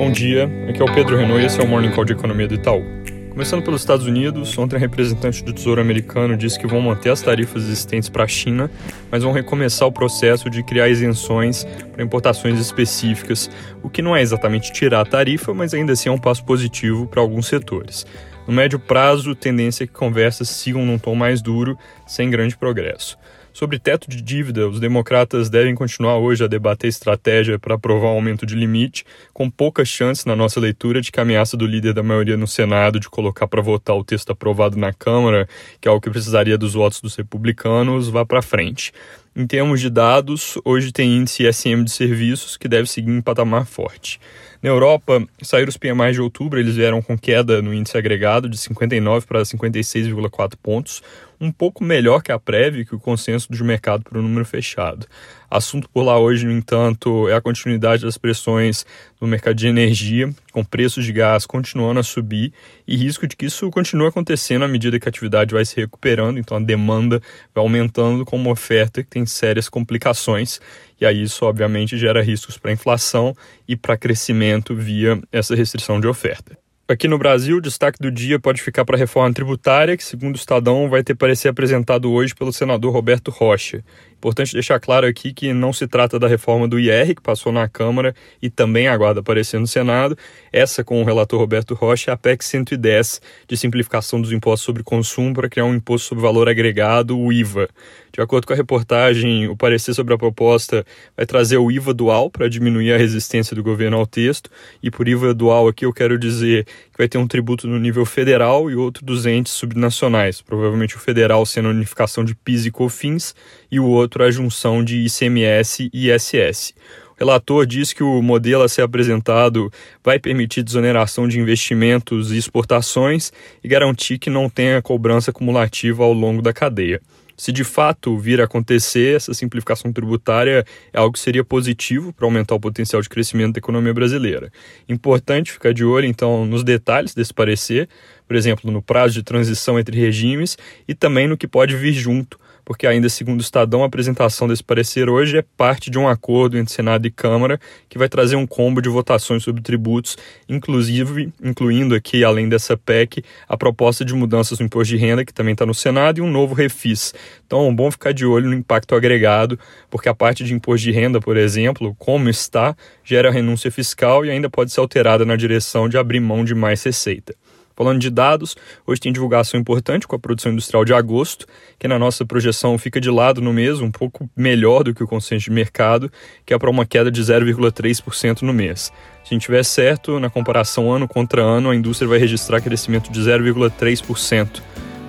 Bom dia, aqui é o Pedro Renault e esse é o Morning Call de Economia do Itaú. Começando pelos Estados Unidos, ontem a representante do Tesouro Americano disse que vão manter as tarifas existentes para a China, mas vão recomeçar o processo de criar isenções para importações específicas, o que não é exatamente tirar a tarifa, mas ainda assim é um passo positivo para alguns setores. No médio prazo, tendência é que conversas sigam num tom mais duro, sem grande progresso. Sobre teto de dívida, os democratas devem continuar hoje a debater estratégia para aprovar um aumento de limite, com poucas chances na nossa leitura de que a ameaça do líder da maioria no Senado de colocar para votar o texto aprovado na Câmara, que é o que precisaria dos votos dos republicanos, vá para frente. Em termos de dados, hoje tem índice ISM de serviços que deve seguir em patamar forte. Na Europa, saíram os PMIs de outubro, eles vieram com queda no índice agregado de 59 para 56,4 pontos, um pouco melhor que a prévia que o consenso do mercado para o número fechado. Assunto por lá hoje, no entanto, é a continuidade das pressões no mercado de energia, com preços de gás continuando a subir e risco de que isso continue acontecendo à medida que a atividade vai se recuperando, então a demanda vai aumentando com uma oferta que tem sérias complicações e aí isso obviamente gera riscos para inflação e para crescimento via essa restrição de oferta. Aqui no Brasil, o destaque do dia pode ficar para a reforma tributária, que, segundo o Estadão, vai ter parecer apresentado hoje pelo senador Roberto Rocha. Importante deixar claro aqui que não se trata da reforma do IR, que passou na Câmara e também aguarda aparecer no Senado. Essa, com o relator Roberto Rocha, é a PEC 110, de simplificação dos impostos sobre consumo para criar um imposto sobre valor agregado, o IVA. De acordo com a reportagem, o parecer sobre a proposta vai trazer o IVA dual para diminuir a resistência do governo ao texto. E por IVA dual aqui eu quero dizer que vai ter um tributo no nível federal e outro dos entes subnacionais. Provavelmente o federal sendo a unificação de PIS e COFINS e o outro a junção de ICMS e ISS. O relator diz que o modelo a ser apresentado vai permitir desoneração de investimentos e exportações e garantir que não tenha cobrança acumulativa ao longo da cadeia. Se de fato vir a acontecer, essa simplificação tributária é algo que seria positivo para aumentar o potencial de crescimento da economia brasileira. Importante ficar de olho, então, nos detalhes desse parecer, por exemplo, no prazo de transição entre regimes e também no que pode vir junto porque ainda segundo o Estadão, a apresentação desse parecer hoje é parte de um acordo entre Senado e Câmara que vai trazer um combo de votações sobre tributos, inclusive incluindo aqui, além dessa PEC, a proposta de mudanças no imposto de renda, que também está no Senado, e um novo refis. Então é bom ficar de olho no impacto agregado, porque a parte de imposto de renda, por exemplo, como está, gera renúncia fiscal e ainda pode ser alterada na direção de abrir mão de mais receita. Falando de dados, hoje tem divulgação importante com a produção industrial de agosto, que na nossa projeção fica de lado no mês, um pouco melhor do que o consenso de mercado, que é para uma queda de 0,3% no mês. Se a gente tiver certo, na comparação ano contra ano, a indústria vai registrar crescimento de 0,3%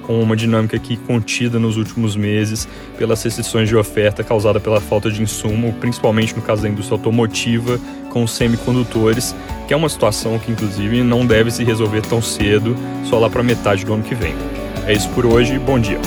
com uma dinâmica aqui contida nos últimos meses pelas restrições de oferta causada pela falta de insumo, principalmente no caso da indústria automotiva, com os semicondutores, que é uma situação que inclusive não deve se resolver tão cedo, só lá para metade do ano que vem. É isso por hoje, bom dia.